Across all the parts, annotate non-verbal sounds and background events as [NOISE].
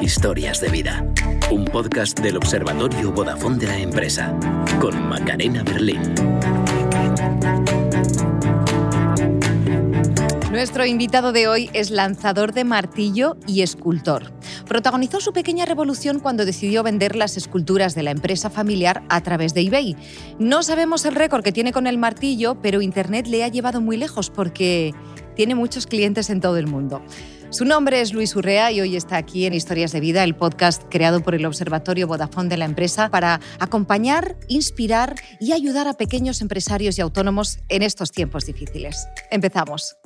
Historias de vida. Un podcast del Observatorio Vodafone de la empresa. Con Macarena Berlín. Nuestro invitado de hoy es lanzador de martillo y escultor. Protagonizó su pequeña revolución cuando decidió vender las esculturas de la empresa familiar a través de eBay. No sabemos el récord que tiene con el martillo, pero Internet le ha llevado muy lejos porque tiene muchos clientes en todo el mundo. Su nombre es Luis Urrea y hoy está aquí en Historias de Vida, el podcast creado por el Observatorio Vodafone de la empresa para acompañar, inspirar y ayudar a pequeños empresarios y autónomos en estos tiempos difíciles. Empezamos.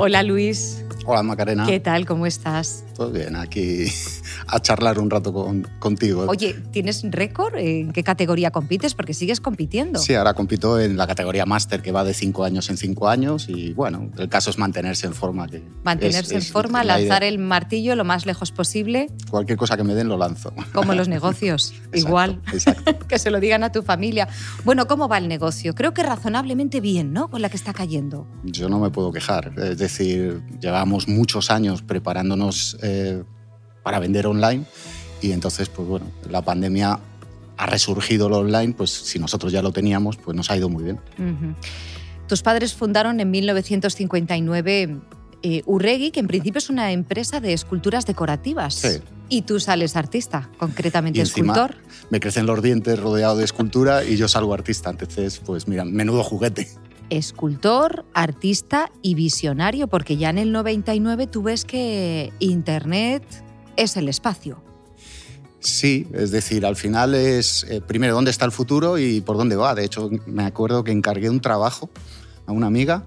Hola Luis. Hola Macarena. ¿Qué tal? ¿Cómo estás? Todo bien, aquí [LAUGHS] a charlar un rato contigo. Oye, ¿tienes récord? ¿En qué categoría compites? Porque sigues compitiendo. Sí, ahora compito en la categoría máster que va de cinco años en cinco años y bueno, el caso es mantenerse en forma. Que mantenerse en forma, lanzar el martillo lo más lejos posible. Cualquier cosa que me den lo lanzo. [LAUGHS] Como los negocios, igual. Exacto. [LAUGHS] que se lo digan a tu familia. Bueno, ¿cómo va el negocio? Creo que razonablemente bien, ¿no? Con la que está cayendo. Yo no me puedo quejar. Es decir, llevamos muchos años preparándonos eh, para vender online y entonces, pues bueno, la pandemia ha resurgido lo online, pues si nosotros ya lo teníamos, pues nos ha ido muy bien. Tus padres fundaron en 1959 eh, Urregi, que en principio es una empresa de esculturas decorativas. Sí. Y tú sales artista, concretamente escultor. Me crecen los dientes rodeado de escultura y yo salgo artista. Entonces, pues mira, menudo juguete escultor, artista y visionario, porque ya en el 99 tú ves que Internet es el espacio. Sí, es decir, al final es eh, primero dónde está el futuro y por dónde va. De hecho, me acuerdo que encargué un trabajo a una amiga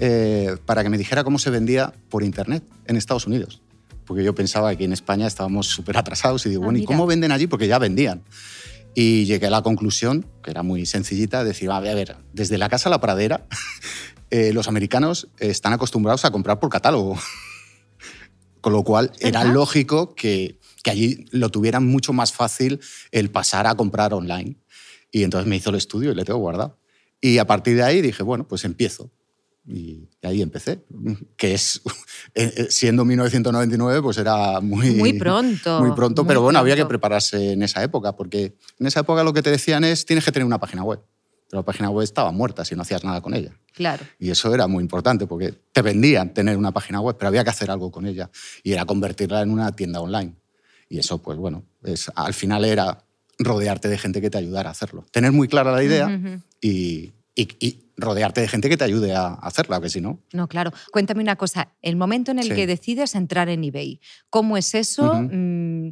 eh, para que me dijera cómo se vendía por Internet en Estados Unidos. Porque yo pensaba que en España estábamos súper atrasados y digo, ah, bueno, ¿y cómo venden allí? Porque ya vendían. Y llegué a la conclusión, que era muy sencillita, de decir, a ver, a ver desde la casa a la pradera, [LAUGHS] eh, los americanos están acostumbrados a comprar por catálogo. [LAUGHS] Con lo cual era lógico que, que, allí lo tuvieran mucho más fácil el pasar a comprar online. Y entonces me hizo el estudio y le tengo guardado. Y a partir de ahí dije, bueno, pues empiezo. Y ahí empecé, que es, eh, eh, siendo 1999, pues era muy... Muy pronto. Muy pronto, pero bueno, había que prepararse en esa época, porque en esa época lo que te decían es, tienes que tener una página web. Pero la página web estaba muerta si no hacías nada con ella. Claro. Y eso era muy importante, porque te vendían tener una página web, pero había que hacer algo con ella. Y era convertirla en una tienda online. Y eso, pues bueno, es, al final era rodearte de gente que te ayudara a hacerlo. Tener muy clara la idea y, y, rodearte de gente que te ayude a hacerla, que si no. No, claro. Cuéntame una cosa, el momento en el que decides entrar en eBay, ¿cómo es eso? Mm,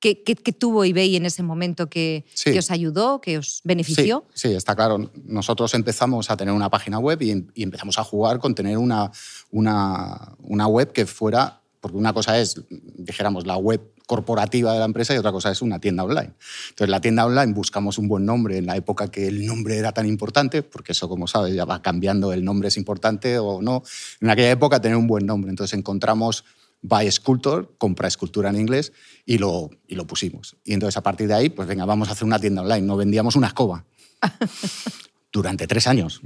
¿Qué, tuvo eBay en ese momento que, os ayudó, que os benefició? Sí, está claro. Nosotros empezamos a tener una página web y, y empezamos a jugar con tener una, una, una web que fuera, porque una cosa es, dijéramos, la web corporativa de la empresa y otra cosa es una tienda online. Entonces, la tienda online buscamos un buen nombre en la época que el nombre era tan importante, porque eso, como sabes, ya va cambiando, el nombre es importante o no. En aquella época tener un buen nombre. Entonces, encontramos Buy Sculptor, compra escultura en inglés, y lo, y lo pusimos. Y entonces, a partir de ahí, pues venga, vamos a hacer una tienda online. No vendíamos una escoba. [LAUGHS] Durante tres años.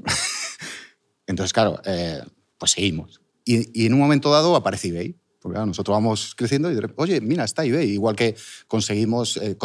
[LAUGHS] entonces, claro, eh, pues seguimos. Y, y en un momento dado aparece eBay porque nosotros vamos creciendo y, oye, mira, está eBay. Igual que conseguimos eh,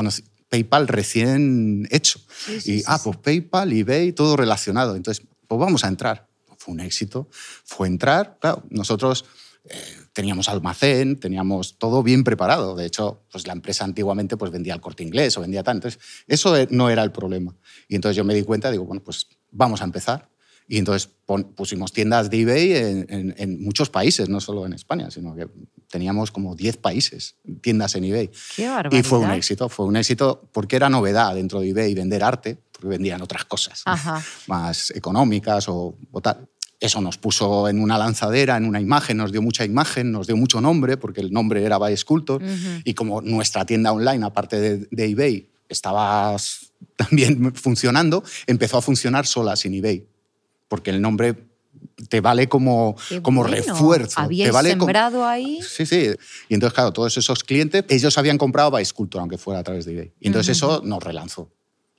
PayPal recién hecho. y, ah, pues PayPal, eBay, todo relacionado. Entonces, pues vamos a entrar. Fue un éxito. Fue entrar. Claro, nosotros eh, teníamos almacén, teníamos todo bien preparado. De hecho, pues la empresa antiguamente pues vendía el corte inglés o vendía tanto. Entonces, eso eh, no era el problema. Y entonces yo me di cuenta, digo, bueno, pues vamos a empezar. Y entonces pusimos tiendas de eBay en, muchos países, no solo en España, sino que teníamos como 10 países, tiendas en eBay. Qué y fue un éxito, fue un éxito porque era novedad dentro de eBay vender arte, porque vendían otras cosas más económicas o, tal. Eso nos puso en una lanzadera, en una imagen, nos dio mucha imagen, nos dio mucho nombre, porque el nombre era By Sculptor. Y como nuestra tienda online, aparte de, de eBay, estaba también funcionando, empezó a funcionar sola sin eBay porque el nombre te vale como, como refuerzo. ¿Habíais te vale sembrado ahí? Sí, sí. Y entonces, claro, todos esos clientes, ellos habían comprado Sculptor, aunque fuera a través de eBay. Y entonces eso nos relanzó.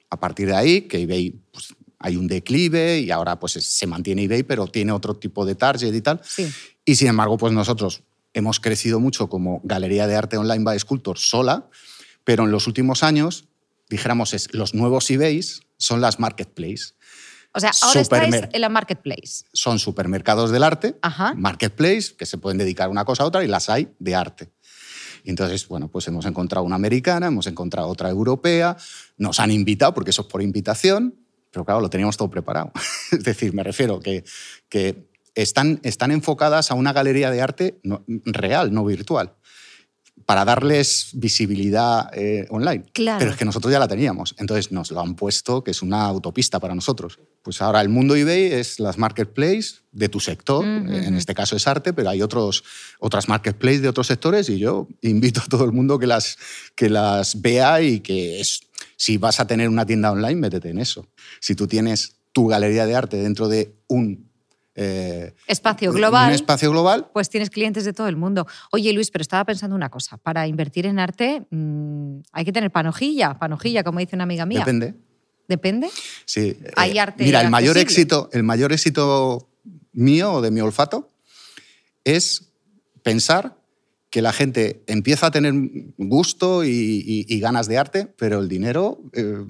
A partir de ahí, que eBay pues, hay un declive y ahora pues se mantiene eBay, pero tiene otro tipo de target y tal. Sí. Y sin embargo, pues nosotros hemos crecido mucho como galería de arte online by Sculptor sola, pero en los últimos años, dijéramos, es, los nuevos eBays son las marketplaces. O sea, ahora estáis Supermer- en la marketplace. Son supermercados del arte, Ajá. marketplace, que se pueden dedicar una cosa a otra, y las hay de arte. Y entonces, bueno, pues hemos encontrado una americana, hemos encontrado otra europea, nos han invitado, porque eso es por invitación, pero claro, lo teníamos todo preparado. [LAUGHS] es decir, me refiero que, que están, están enfocadas a una galería de arte real, no virtual, para darles visibilidad eh, online. Claro. Pero es que nosotros ya la teníamos, entonces nos lo han puesto, que es una autopista para nosotros. Pues ahora el mundo eBay es las marketplaces de tu sector, Ujú, en ujú. este caso es arte, pero hay otros, otras marketplaces de otros sectores y yo invito a todo el mundo que las, que las vea y que es, si vas a tener una tienda online, métete en eso. Si tú tienes tu galería de arte dentro de un... eh, Espacio global. Un espacio global, Pues tienes clientes de todo el mundo. Oye, Luis, pero estaba pensando una cosa. Para invertir en arte mm, hay que tener panojilla, panojilla, como dice una amiga mía. depende. ¿Depende? Sí. Hay Eh, arte Mira, el mayor, accesible. éxito, el mayor éxito mío o de mi olfato es pensar que la gente empieza a tener gusto y, y- y ganas de arte, pero el dinero eh,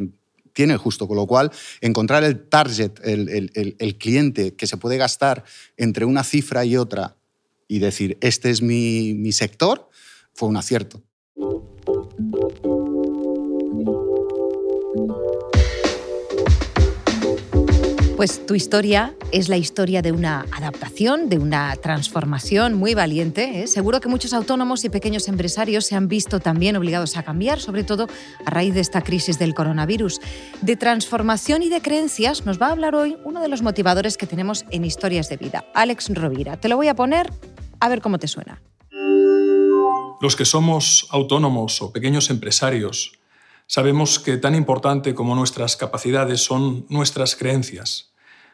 tiene justo. Con lo cual, encontrar el target, el- el- el cliente que se puede gastar entre una cifra y otra y decir, este es mi, mi sector, fue un acierto. Pues tu historia es la historia de una adaptación, de una transformación muy valiente. ¿eh? Seguro que muchos autónomos y pequeños empresarios se han visto también obligados a cambiar, sobre todo a raíz de esta crisis del coronavirus. De transformación y de creencias nos va a hablar hoy uno de los motivadores que tenemos en Historias de Vida, Alex Rovira. Te lo voy a poner a ver cómo te suena. Los que somos autónomos o pequeños empresarios sabemos que tan importante como nuestras capacidades son nuestras creencias.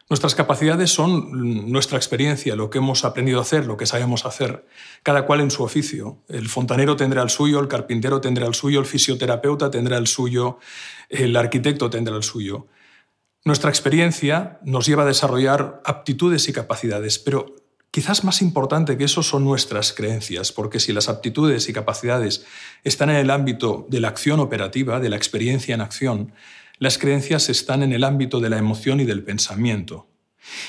Nuestras capacidades son nuestra experiencia, lo que hemos aprendido a hacer, lo que sabemos hacer, cada cual en su oficio. El fontanero tendrá el suyo, el carpintero tendrá el suyo, el fisioterapeuta tendrá el suyo, el arquitecto tendrá el suyo. Nuestra experiencia nos lleva a desarrollar aptitudes y capacidades, pero quizás más importante que eso son nuestras creencias, porque si las aptitudes y capacidades están en el ámbito de la acción operativa, de la experiencia en acción, las creencias están en el ámbito de la emoción y del pensamiento.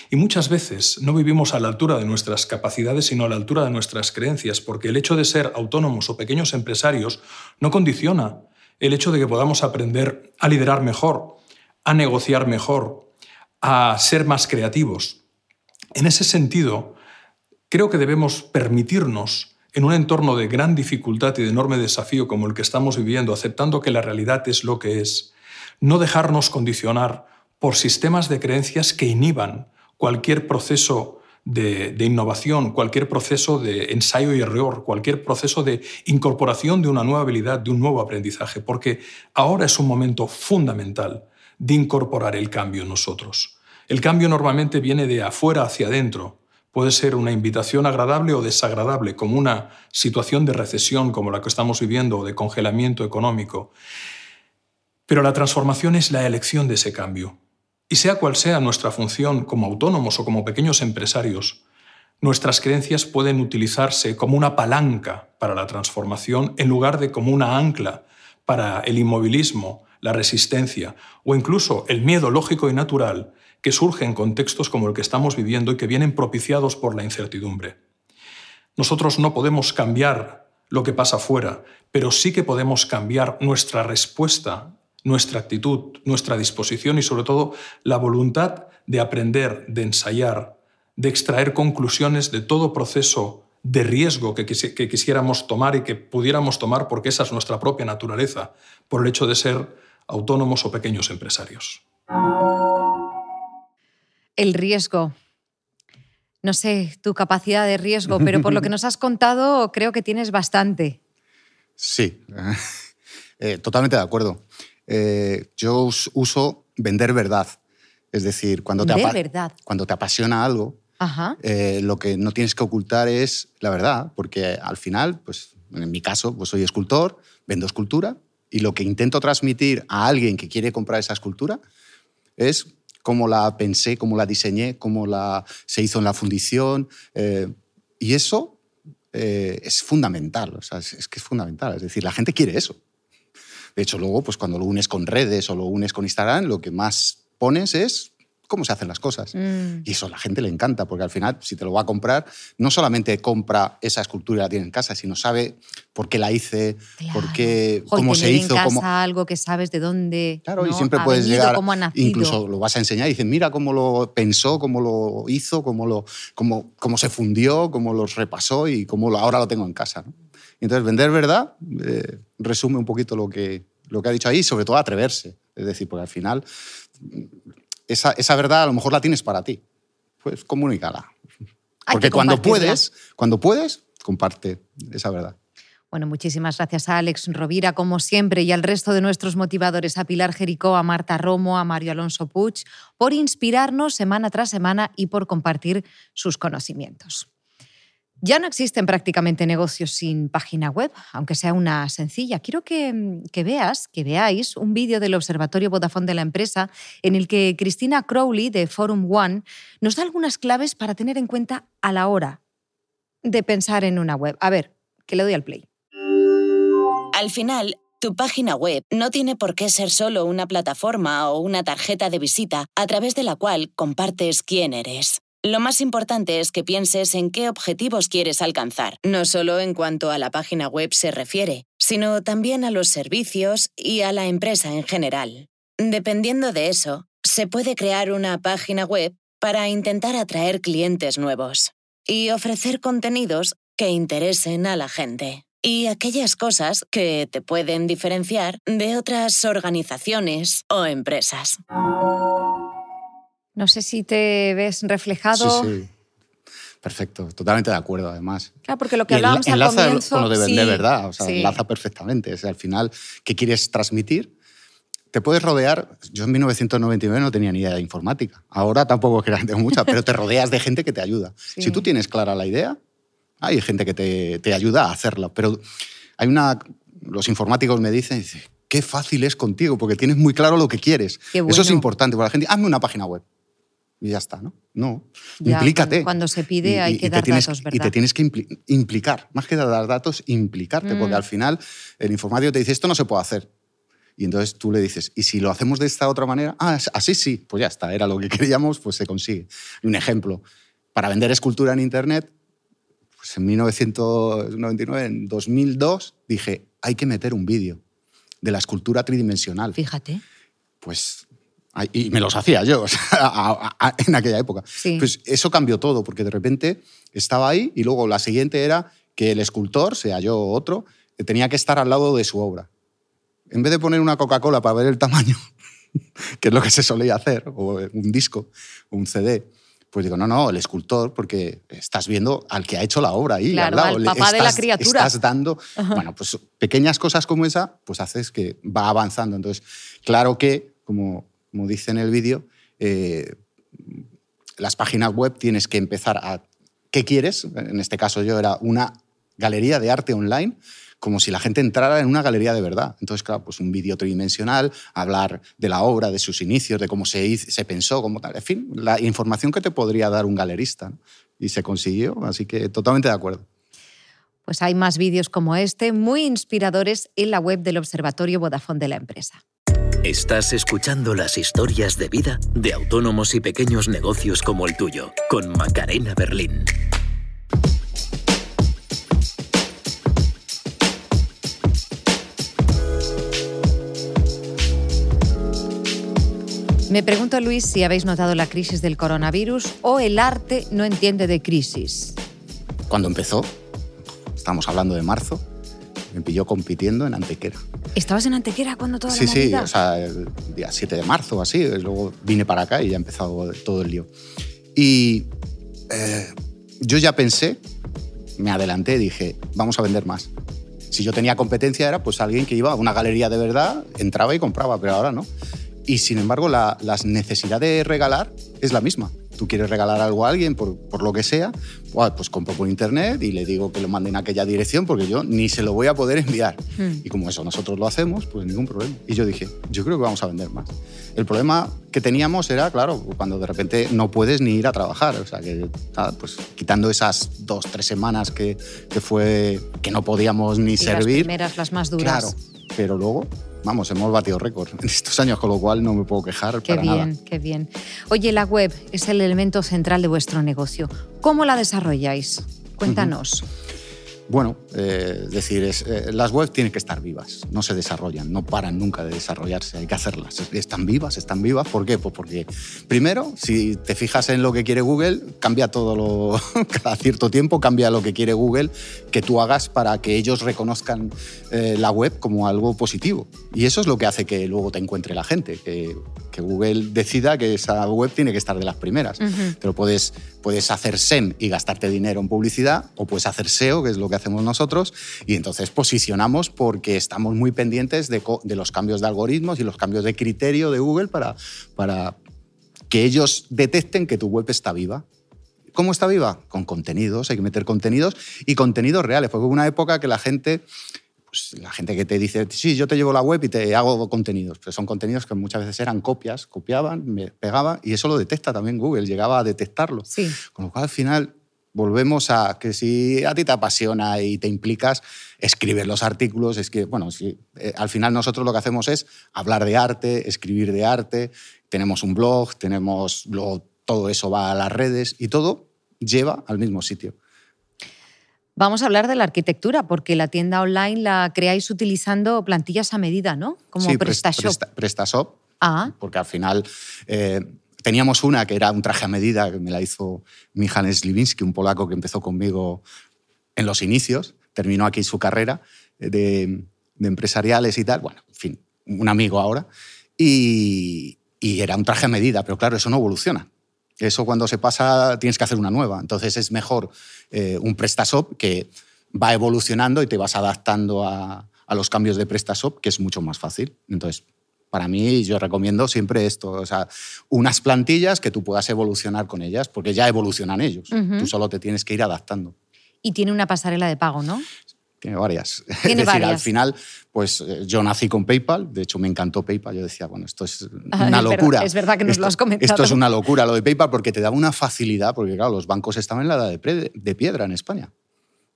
Y muchas veces no vivimos a la altura de nuestras capacidades, sino a la altura de nuestras creencias, porque el hecho de ser autónomos o pequeños empresarios no condiciona el hecho de que podamos aprender a liderar mejor, a negociar mejor, a ser más creativos. En ese sentido, creo que debemos permitirnos, en un entorno de gran dificultad y de enorme desafío como el que estamos viviendo, aceptando que la realidad es lo que es, no dejarnos condicionar por sistemas de creencias que inhiban cualquier proceso de, innovación, cualquier proceso de ensayo y error, cualquier proceso de incorporación de una nueva habilidad, de un nuevo aprendizaje, porque ahora es un momento fundamental de incorporar el cambio en nosotros. El cambio normalmente viene de afuera hacia adentro. Puede ser una invitación agradable o desagradable, como una situación de recesión como la que estamos viviendo o de congelamiento económico. Pero la transformación es la elección de ese cambio. Y sea cual sea nuestra función como autónomos o como pequeños empresarios, nuestras creencias pueden utilizarse como una palanca para la transformación en lugar de como una ancla para el inmovilismo, la resistencia o incluso el miedo lógico y natural que surge en contextos como el que estamos viviendo y que vienen propiciados por la incertidumbre. Nosotros no podemos cambiar lo que pasa afuera, pero sí que podemos cambiar nuestra respuesta nuestra actitud, nuestra disposición y sobre todo la voluntad de aprender, de ensayar, de extraer conclusiones de todo proceso de riesgo que, quisi que, quisiéramos tomar y que pudiéramos tomar porque esa es nuestra propia naturaleza, por el hecho de ser autónomos o pequeños empresarios. El riesgo. No sé tu capacidad de riesgo, pero por lo que nos has contado creo que tienes bastante. Sí, [LAUGHS] eh, totalmente de acuerdo. Eh, yo uso vender verdad. Es decir, cuando te, verdad. cuando te apasiona algo, Eh, lo que no tienes que ocultar es la verdad, porque al final, pues en mi caso, pues soy escultor, vendo escultura y lo que intento transmitir a alguien que quiere comprar esa escultura es cómo la pensé, cómo la diseñé, cómo la, se hizo en la fundición. Eh, y eso eh, es fundamental, o sea, es, que es fundamental. Es decir, la gente quiere eso. De hecho, luego, pues cuando lo unes con redes o lo unes con Instagram, lo que más pones es cómo se hacen las cosas. Mm. Y eso a la gente le encanta, porque al final, si te lo va a comprar, no solamente compra esa escultura y la tiene en casa, sino sabe por qué la hice, por qué, cómo se hizo. En casa algo que sabes de dónde. Claro, y siempre puedes llegar. incluso lo vas a enseñar y dices, mira cómo lo pensó, cómo lo hizo, cómo, lo, cómo, cómo se fundió, cómo los repasó y cómo lo, ahora lo tengo en casa. Entonces, vender verdad eh, resume un poquito lo que, lo que ha dicho ahí, sobre todo atreverse. Es decir, porque al final esa, esa, verdad a lo mejor la tienes para ti. Pues comunícala. Porque cuando puedes, cuando puedes, comparte esa verdad. Bueno, muchísimas gracias a Alex Rovira, como siempre, y al resto de nuestros motivadores, a Pilar Jericó, a Marta Romo, a Mario Alonso Puig, por inspirarnos semana tras semana y por compartir sus conocimientos. Ya no existen prácticamente negocios sin página web, aunque sea una sencilla. Quiero que, veas, que veáis un vídeo del Observatorio Vodafone de la empresa en el que Cristina Crowley de Forum One nos da algunas claves para tener en cuenta a la hora de pensar en una web. A ver, que le doy al play. Al final, tu página web no tiene por qué ser solo una plataforma o una tarjeta de visita a través de la cual compartes quién eres. Lo más importante es que pienses en qué objetivos quieres alcanzar, no solo en cuanto a la página web se refiere, sino también a los servicios y a la empresa en general. Dependiendo de eso, se puede crear una página web para intentar atraer clientes nuevos y ofrecer contenidos que interesen a la gente y aquellas cosas que te pueden diferenciar de otras organizaciones o empresas. No sé si te ves reflejado. Sí, sí. Perfecto, totalmente de acuerdo, además. Claro, porque lo que hablábamos al comienzo... con lo de, de verdad, o sea, enlaza perfectamente. al final, ¿qué quieres transmitir? Te puedes rodear... Yo en 1999 no tenía ni idea de informática. Ahora tampoco que tengo mucha, pero te rodeas de gente que te ayuda. [LAUGHS] Si tú tienes clara la idea, hay gente que te, te ayuda a hacerlo. Pero hay una... Los informáticos me dicen, qué fácil es contigo, porque tienes muy claro lo que quieres. Eso es importante para la gente. Hazme una página web y ya está, ¿no? No, implícate. Cuando se pide hay que dar datos, ¿verdad? Y te tienes que implicar, más que dar datos, implicarte, porque mm. al final el informático te dice, esto no se puede hacer. Y entonces tú le dices, ¿y si lo hacemos de esta otra manera? Ah, así sí, pues ya está, era lo que [LAUGHS] queríamos, pues se consigue. un ejemplo, para vender escultura en Internet, pues en 1999, en 2002, dije, hay que meter un vídeo de la escultura tridimensional. Fíjate. Pues y me los hacía yo [LAUGHS] en aquella época. Pues eso cambió todo, porque de repente estaba ahí y luego la siguiente era que el escultor, sea yo o otro, tenía que estar al lado de su obra. En vez de poner una Coca-Cola para ver el tamaño, [LAUGHS] que es lo que se solía hacer, o un disco, o un CD, pues digo, no, no, el escultor, porque estás viendo al que ha hecho la obra ahí, al lado. papá de la criatura. Estás dando, bueno, pues pequeñas cosas como esa, pues haces que va avanzando. Entonces, claro que, como como dice en el vídeo, eh, las páginas web tienes que empezar a... ¿Qué quieres? En este caso yo era una galería de arte online, como si la gente entrara en una galería de verdad. Entonces, claro, pues un vídeo tridimensional, hablar de la obra, de sus inicios, de cómo se, se pensó, como tal. En fin, la información que te podría dar un galerista. Y se consiguió, así que totalmente de acuerdo. Pues hay más vídeos como este, muy inspiradores en la web del Observatorio Vodafone de la empresa. Estás escuchando las historias de vida de autónomos y pequeños negocios como el tuyo, con Macarena Berlín. Me pregunto, Luis, si habéis notado la crisis del coronavirus o el arte no entiende de crisis. Cuando empezó, estamos hablando de marzo, me pilló compitiendo en Antequera. ¿Estabas en Antequera cuando toda sí, la Sí, sí, o sea, el día 7 de marzo o así, luego vine para acá y ya ha empezado todo el lío. Y eh, yo ya pensé, me adelanté, dije, vamos a vender más. Si yo tenía competencia era pues alguien que iba a una galería de verdad, entraba y compraba, pero ahora no. Y sin embargo, la, la necesidad de regalar es la misma. Tú quieres regalar algo a alguien por, por lo que sea, pues compro por internet y le digo que lo manden a aquella dirección porque yo ni se lo voy a poder enviar. Hmm. Y como eso nosotros lo hacemos, pues ningún problema. Y yo dije, yo creo que vamos a vender más. El problema que teníamos era, claro, cuando de repente no puedes ni ir a trabajar. O sea, que pues quitando esas dos, tres semanas que, que fue que no podíamos ni servir. Las primeras, las más duras. Claro, pero luego vamos, hemos batido récord en estos años, con lo cual no me puedo quejar qué bien, Qué bien, Oye, la web es el elemento central de vuestro negocio. ¿Cómo la desarrolláis? Cuéntanos. Bueno, eh, es decir, eh, las webs tienen que estar vivas, no se desarrollan, no paran nunca de desarrollarse, hay que hacerlas. Están vivas, están vivas, ¿por qué? Pues porque, primero, si te fijas en lo que quiere Google, cambia todo lo. [LAUGHS] cada cierto tiempo cambia lo que quiere Google que tú hagas para que ellos reconozcan eh, la web como algo positivo. Y eso es lo que hace que luego te encuentre la gente, que, Google decida que esa web tiene que estar de las primeras. Pero puedes, puedes hacer SEM y gastarte dinero en publicidad, o puedes hacer SEO, que es lo que hacemos nosotros, y entonces posicionamos porque estamos muy pendientes de, los cambios de algoritmos y los cambios de criterio de Google para, para que ellos detecten que tu web está viva. ¿Cómo está viva? Con contenidos, hay que meter contenidos y contenidos reales, porque hubo una época que la gente pues, la gente que te dice, sí, yo te llevo la web y te hago contenidos, pero son contenidos que muchas veces eran copias, copiaban, me pegaban, y eso lo detecta también Google, llegaba a detectarlo. Sí. Con lo cual, al final, volvemos a que si a ti te apasiona y te implicas, escribir los artículos, es que, bueno, si, eh, al final nosotros lo que hacemos es hablar de arte, escribir de arte, tenemos un blog, tenemos, todo eso va a las redes y todo lleva al mismo sitio. Vamos a hablar de la arquitectura, porque la tienda online la creáis utilizando plantillas a medida, ¿no? Como PrestaShop. PrestaShop, ah. porque al final eh, teníamos una que era un traje a medida, que me la hizo Michal Sliwinski, un polaco que empezó conmigo en los inicios, terminó aquí su carrera de, empresariales y tal, bueno, en fin, un amigo ahora, y, era un traje a medida, pero claro, eso no evoluciona. Eso cuando se pasa tienes que hacer una nueva. Entonces es mejor eh, un PrestaShop que va evolucionando y te vas adaptando a, a, los cambios de PrestaShop, que es mucho más fácil. Entonces, para mí yo recomiendo siempre esto, o sea, unas plantillas que tú puedas evolucionar con ellas, porque ya evolucionan ellos, tú solo te tienes que ir adaptando. Y tiene una pasarela de pago, ¿no? Tiene varias. [LAUGHS] es decir, al final, pues eh, yo nací con PayPal, de hecho me encantó PayPal, yo decía, bueno, esto es [LAUGHS] una locura. es verdad que nos lo has comentado. Esto es una locura lo de PayPal porque te da una facilidad, porque claro, los bancos estaban en la edad de piedra en España.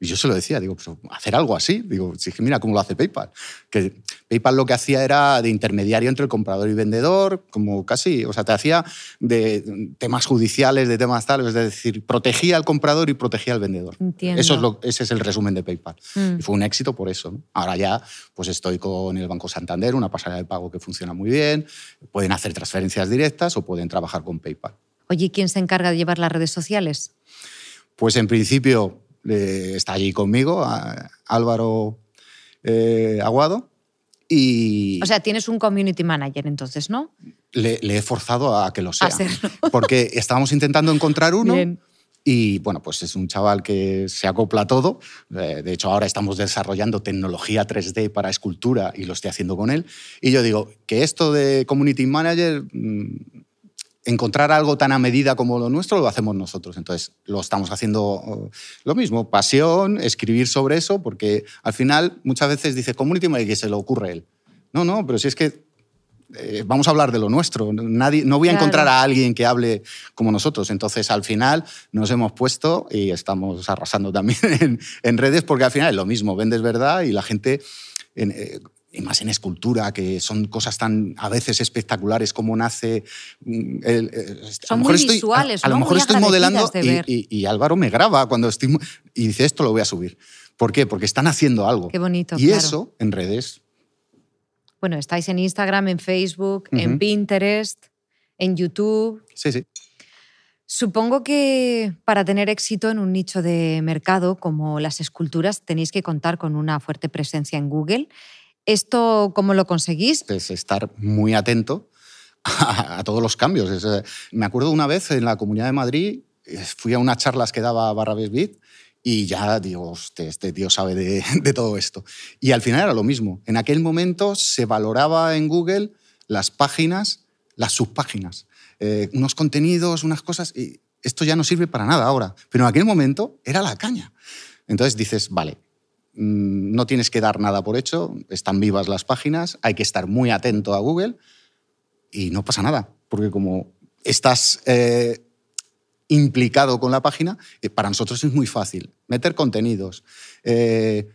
Y yo se lo decía, digo, pues hacer algo así. Digo, si mira cómo lo hace PayPal. Que PayPal lo que hacía era de intermediario entre el comprador y vendedor, como casi, o sea, te hacía de temas judiciales, de temas tales, es decir, protegía al comprador y protegía al vendedor. Eso es lo, ese es el resumen de PayPal. Mm. Y fue un éxito por eso. Ahora ya pues estoy con el Banco Santander, una pasarela de pago que funciona muy bien, pueden hacer transferencias directas o pueden trabajar con PayPal. Oye, ¿quién se encarga de llevar las redes sociales? Pues en principio está allí conmigo, Álvaro eh, Aguado. Y o sea, tienes un community manager entonces, ¿no? Le, he forzado a que lo sea. [LAUGHS] Porque estábamos intentando encontrar uno. Y bueno, pues es un chaval que se acopla a todo. Eh, de hecho, ahora estamos desarrollando tecnología 3D para escultura y lo estoy haciendo con él. Y yo digo que esto de community manager mm, encontrar algo tan a medida como lo nuestro lo hacemos nosotros. Entonces, lo estamos haciendo oh, lo mismo, pasión, escribir sobre eso, porque al final muchas veces dice community y que se le ocurre él. No, no, pero si es que eh, vamos a hablar de lo nuestro. Nadie, no voy a encontrar a alguien que hable como nosotros. Entonces, al final nos hemos puesto y estamos arrasando también [LAUGHS] en, redes, porque al final es lo mismo, vendes verdad y la gente... Eh, y más en escultura, que son cosas tan a veces espectaculares como nace. Mm, son muy visuales, A, lo mejor estoy modelando y, Álvaro me graba cuando estoy y dice esto lo voy a subir. ¿Por qué? Porque están haciendo algo. Qué bonito. Y eso en redes. Bueno, estáis en Instagram, en Facebook, en Pinterest, en YouTube. Sí, sí. Supongo que para tener éxito en un nicho de mercado como las esculturas tenéis que contar con una fuerte presencia en Google ¿Esto cómo lo conseguís? Es estar muy atento a, todos los cambios. Eh, me acuerdo una vez en la Comunidad de Madrid, eh, fui a unas charlas que daba Barrabés Bid y ya digo, este sabe [LAUGHS] de, todo esto. Y al final era lo mismo. En aquel momento se valoraba en Google las páginas, las subpáginas. eh, unos contenidos, unas cosas, y esto ya no sirve para nada ahora. Pero en aquel momento era la caña. Entonces dices, vale, no tienes que dar nada por hecho, están vivas las páginas, hay que estar muy atento a Google y no pasa nada, porque como estás eh, implicado con la página, eh, para nosotros es muy fácil meter contenidos, eh,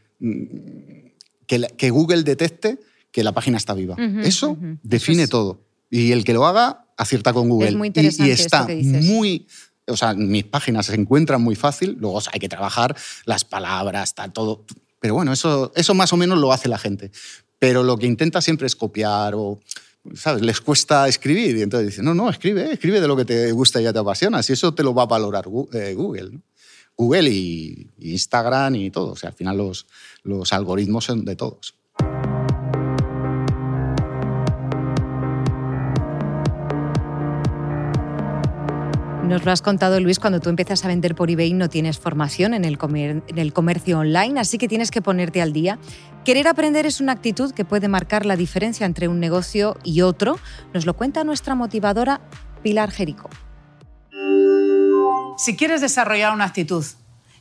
que, Google detecte que la página está viva. Eso define todo. Y el que lo haga acierta con Google. muy y, está muy o sea, mis páginas se encuentran muy fácil, luego hay que trabajar las palabras, está todo. Pero bueno, eso, eso más o menos lo hace la gente. Pero lo que intenta siempre es copiar o, ¿sabes? Les cuesta escribir y entonces dicen, no, no, escribe, escribe de lo que te gusta y ya te apasiona, si eso te lo va a valorar eh, Google. Google y, Instagram y todo. O sea, al final los, los algoritmos son de todos. Nos lo has contado, Luis, cuando tú empiezas a vender por eBay no tienes formación en el, en comercio online, así que tienes que ponerte al día. Querer aprender es una actitud que puede marcar la diferencia entre un negocio y otro. Nos lo cuenta nuestra motivadora Pilar Jerico. Si quieres desarrollar una actitud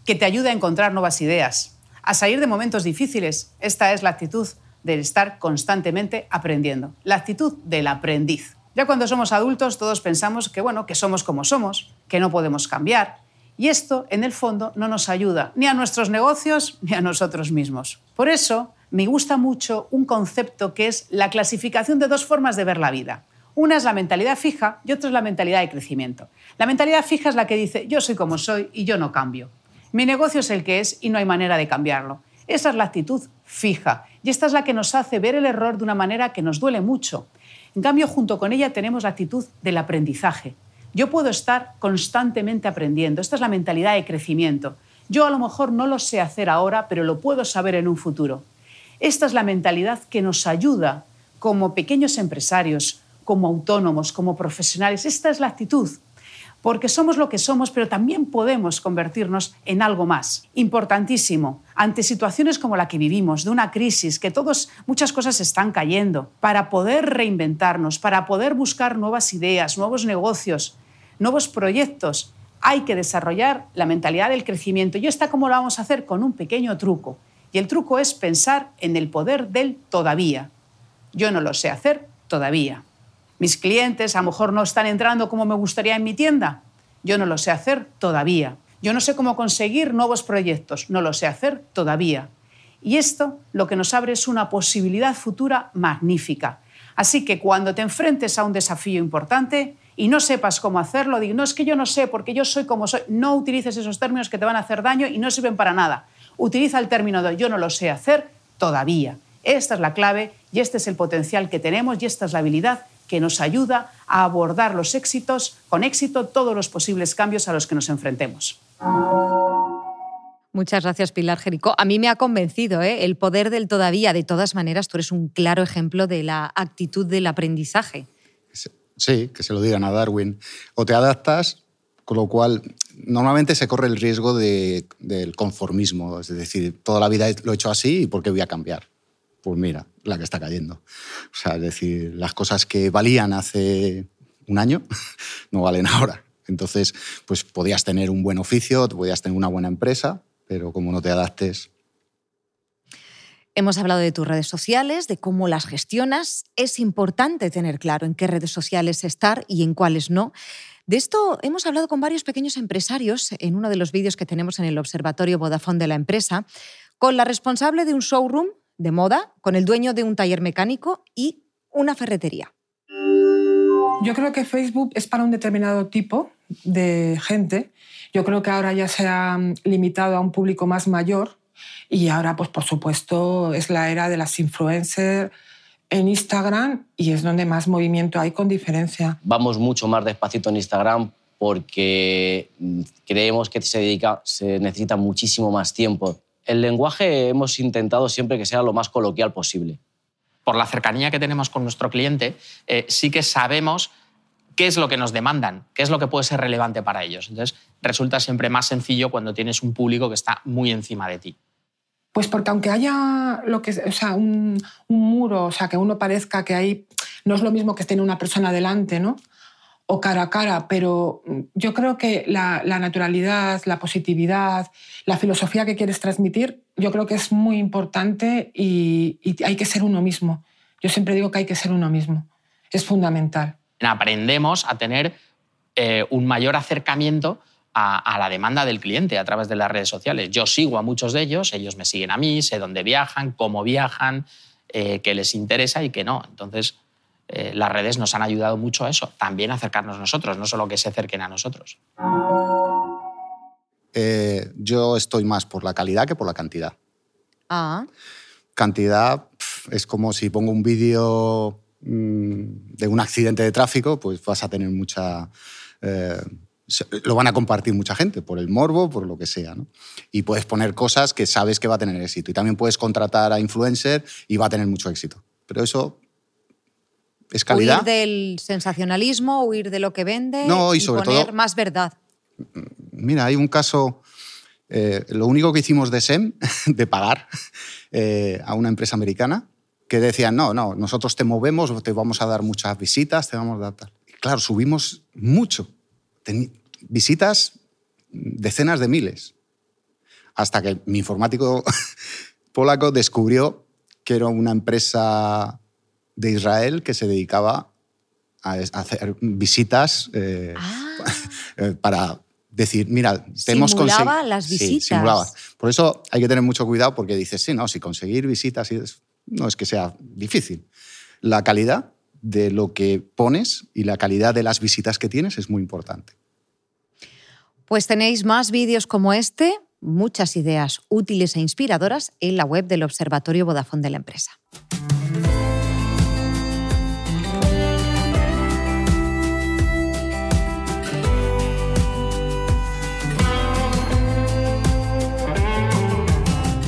que te ayude a encontrar nuevas ideas, a salir de momentos difíciles, esta es la actitud de estar constantemente aprendiendo, la actitud del aprendiz. Ya cuando somos adultos todos pensamos que, bueno, que somos como somos, que no podemos cambiar. Y esto, en el fondo, no nos ayuda ni a nuestros negocios ni a nosotros mismos. Por eso, me gusta mucho un concepto que es la clasificación de dos formas de ver la vida. Una es la mentalidad fija y otra es la mentalidad de crecimiento. La mentalidad fija es la que dice yo soy como soy y yo no cambio. Mi negocio es el que es y no hay manera de cambiarlo. Esa es la actitud fija y esta es la que nos hace ver el error de una manera que nos duele mucho. En cambio, junto con ella tenemos la actitud del aprendizaje. Yo puedo estar constantemente aprendiendo. Esta es la mentalidad de crecimiento. Yo a lo mejor no lo sé hacer ahora, pero lo puedo saber en un futuro. Esta es la mentalidad que nos ayuda como pequeños empresarios, como autónomos, como profesionales. Esta es la actitud porque somos lo que somos, pero también podemos convertirnos en algo más. Importantísimo, ante situaciones como la que vivimos, de una crisis, que todos, muchas cosas están cayendo, para poder reinventarnos, para poder buscar nuevas ideas, nuevos negocios, nuevos proyectos, hay que desarrollar la mentalidad del crecimiento. ¿Y esta cómo lo vamos a hacer? Con un pequeño truco. Y el truco es pensar en el poder del todavía. Yo no lo sé hacer todavía. Mis clientes a lo mejor no están entrando como me gustaría en mi tienda. Yo no lo sé hacer todavía. Yo no sé cómo conseguir nuevos proyectos. No lo sé hacer todavía. Y esto lo que nos abre es una posibilidad futura magnífica. Así que cuando te enfrentes a un desafío importante y no sepas cómo hacerlo, digo, no es que yo no sé porque yo soy como soy, no utilices esos términos que te van a hacer daño y no sirven para nada. Utiliza el término de yo no lo sé hacer todavía. Esta es la clave y este es el potencial que tenemos y esta es la habilidad que nos ayuda a abordar los éxitos, con éxito todos los posibles cambios a los que nos enfrentemos. Muchas gracias, Pilar Jerico. A mí me ha convencido ¿eh? el poder del todavía. De todas maneras, tú eres un claro ejemplo de la actitud del aprendizaje. Sí, que se lo digan a Darwin. O te adaptas, con lo cual normalmente se corre el riesgo del conformismo. Es decir, toda la vida lo he hecho así y ¿por qué voy a cambiar? Pues mira, la que está cayendo. O sea, es decir, las cosas que valían hace un año [LAUGHS] no valen ahora. Entonces, pues podías tener un buen oficio, podías tener una buena empresa, pero como no te adaptes... Hemos hablado de tus redes sociales, de cómo las gestionas. Es importante tener claro en qué redes sociales estar y en cuáles no. De esto hemos hablado con varios pequeños empresarios en uno de los vídeos que tenemos en el Observatorio Vodafone de la empresa, con la responsable de un showroom de moda con el dueño de un taller mecánico y una ferretería. Yo creo que Facebook es para un determinado tipo de gente. Yo creo que ahora ya se ha limitado a un público más mayor y ahora, pues por supuesto, es la era de las influencers en Instagram y es donde más movimiento hay con diferencia. Vamos mucho más despacito en Instagram porque creemos que se, dedica, se necesita muchísimo más tiempo el lenguaje hemos intentado siempre que sea lo más coloquial posible. Por la cercanía que tenemos con nuestro cliente, eh, sí que sabemos qué es lo que nos demandan, qué es lo que puede ser relevante para ellos. Entonces, resulta siempre más sencillo cuando tienes un público que está muy encima de ti. Pues porque aunque haya lo que, o sea, un, un, muro, o sea, que uno parezca que ahí no es lo mismo que tener una persona delante, ¿no? O cara a cara, pero mm, yo creo que la, naturalidad, la positividad, la filosofía que quieres transmitir, yo creo que es muy importante y, hay que ser uno mismo. Yo siempre digo que hay que ser uno mismo. Es fundamental. Aprendemos a tener eh, un mayor acercamiento a, la demanda del cliente a través de las redes sociales. Yo sigo a muchos de ellos, ellos me siguen a mí, sé dónde viajan, cómo viajan, eh, qué les interesa y qué no. Entonces, eh, las redes nos han ayudado mucho a eso, también a acercarnos nosotros, no solo que se acerquen a nosotros. Eh, yo estoy más por la calidad que por la cantidad. Ah. Cantidad es como si pongo un vídeo mm, de un accidente de tráfico, pues vas a tener mucha... Eh, lo van a compartir mucha gente, por el morbo, por lo que sea. Y puedes poner cosas que sabes que va a tener éxito. Y también puedes contratar a influencer y va a tener mucho éxito. Pero eso es calidad. Huir del sensacionalismo, huir de lo que vende no, y, sobre poner más verdad. Mira, hay un caso, eh, lo único que hicimos de SEM, [LAUGHS] de pagar eh, a una empresa americana, que decían, no, no, nosotros te movemos, te vamos a dar muchas visitas, te vamos a dar tal. claro, subimos mucho. visitas decenas de miles. Hasta que mi informático [LAUGHS] polaco descubrió que era una empresa de Israel que se dedicaba a hacer visitas eh, ah. [LAUGHS] eh, para decir, mira, hemos conseguido... las visitas. simulaba. Por eso hay que tener mucho cuidado porque dices, sí, no, si conseguir visitas no es que sea difícil. La calidad de lo que pones y la calidad de las visitas que tienes es muy importante. Pues tenéis más vídeos como este, muchas ideas útiles e inspiradoras en la web del Observatorio Vodafone de la empresa.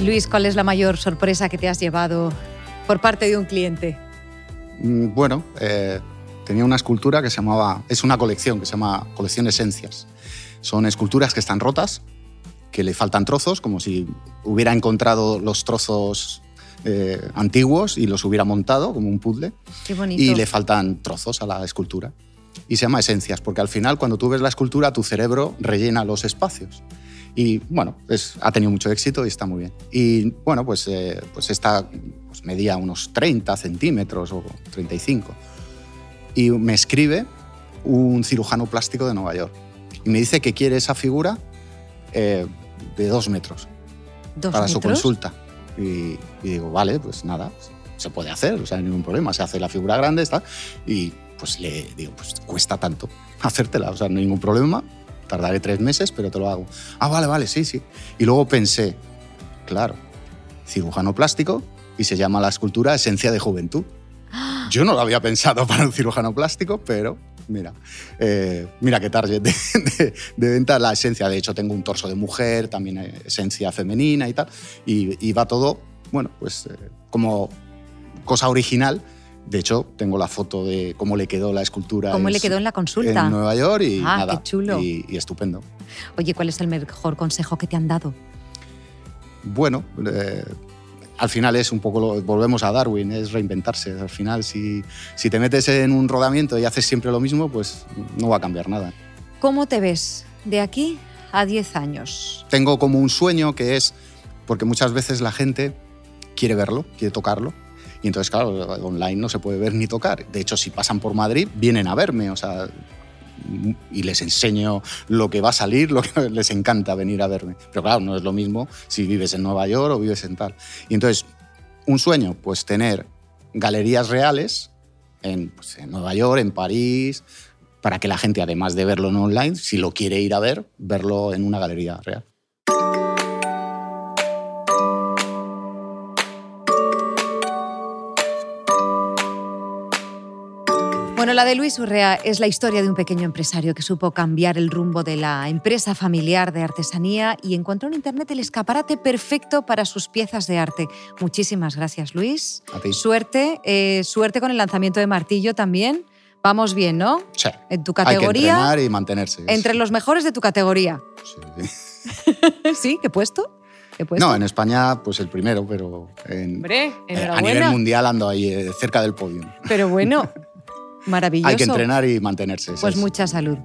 Luis, ¿cuál es la mayor sorpresa que te has llevado por parte de un cliente? Mm, bueno, eh, tenía una escultura que se llamaba, es una colección que se llama Colección Esencias. Son esculturas que están rotas, que le faltan trozos, como si hubiera encontrado los trozos eh, antiguos y los hubiera montado como un puzzle. Qué bonito. Y le faltan trozos a la escultura. Y se llama esencias, porque al final cuando tú ves la escultura tu cerebro rellena los espacios. Y bueno, pues, ha tenido mucho éxito y está muy bien. Y bueno, pues, eh, pues esta pues medía unos 30 centímetros o 35. Y me escribe un cirujano plástico de Nueva York. Y me dice que quiere esa figura eh, de dos metros para su consulta. Y, digo, vale, pues nada, se puede hacer, o sea, ningún problema. Se hace la figura grande, está. Y pues le digo, pues cuesta tanto hacértela, o sea, no hay ningún problema, tardaré tres meses, pero te lo hago. Ah, vale, vale, sí, sí. Y luego pensé, claro, cirujano plástico y se llama la escultura Esencia de Juventud. [GASPS] Yo no lo había pensado para un cirujano plástico, pero mira, eh, mira qué target de, venta la esencia. De hecho, tengo un torso de mujer, también esencia femenina y tal. Y, va todo, bueno, pues eh, como cosa original de hecho, tengo la foto de cómo le quedó la escultura. ¿Cómo le quedó en la consulta? En Nueva York y ah, nada. Qué chulo. Y, estupendo. Oye, ¿cuál es el mejor consejo que te han dado? Bueno, eh, al final es un poco, lo, volvemos a Darwin, es reinventarse. Al final, si, si te metes en un rodamiento y haces siempre lo mismo, pues no va a cambiar nada. ¿Cómo te ves de aquí a 10 años? Tengo como un sueño que es, porque muchas veces la gente quiere verlo, quiere tocarlo, y entonces, claro, online no se puede ver ni tocar. De hecho, si pasan por Madrid, vienen a verme, o sea, y les enseño lo que va a salir, lo que [LAUGHS] les encanta venir a verme. Pero claro, no es lo mismo si vives en Nueva York o vives en tal. Y entonces, un sueño, pues tener galerías reales en, pues, en Nueva York, en París, para que la gente, además de verlo en online, si lo quiere ir a ver, verlo en una galería real. La de Luis Urrea es la historia de un pequeño empresario que supo cambiar el rumbo de la empresa familiar de artesanía y encontró en Internet el escaparate perfecto para sus piezas de arte. Muchísimas gracias, Luis. A ti. Suerte, eh, suerte con el lanzamiento de Martillo también. Vamos bien, ¿no? Sí. En tu categoría. Hay que entrenar y mantenerse. Entre los mejores de tu categoría. Sí. [LAUGHS] ¿Sí? ¿Qué puesto? ¿Qué puesto? No, en España, pues el primero, pero en, Hombre, eh, a nivel mundial ando ahí eh, cerca del podio. Pero bueno, [LAUGHS] Maravilloso. Hay que entrenar y mantenerse. Pues es. mucha salud.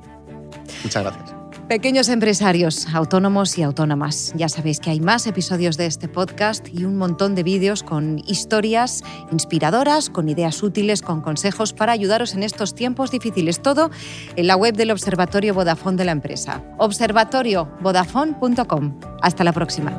Muchas gracias. Pequeños empresarios, autónomos y autónomas. Ya sabéis que hay más episodios de este podcast y un montón de vídeos con historias inspiradoras, con ideas útiles, con consejos para ayudaros en estos tiempos difíciles. Todo en la web del Observatorio Vodafone de la empresa. observatoriovodafone.com. Hasta la próxima.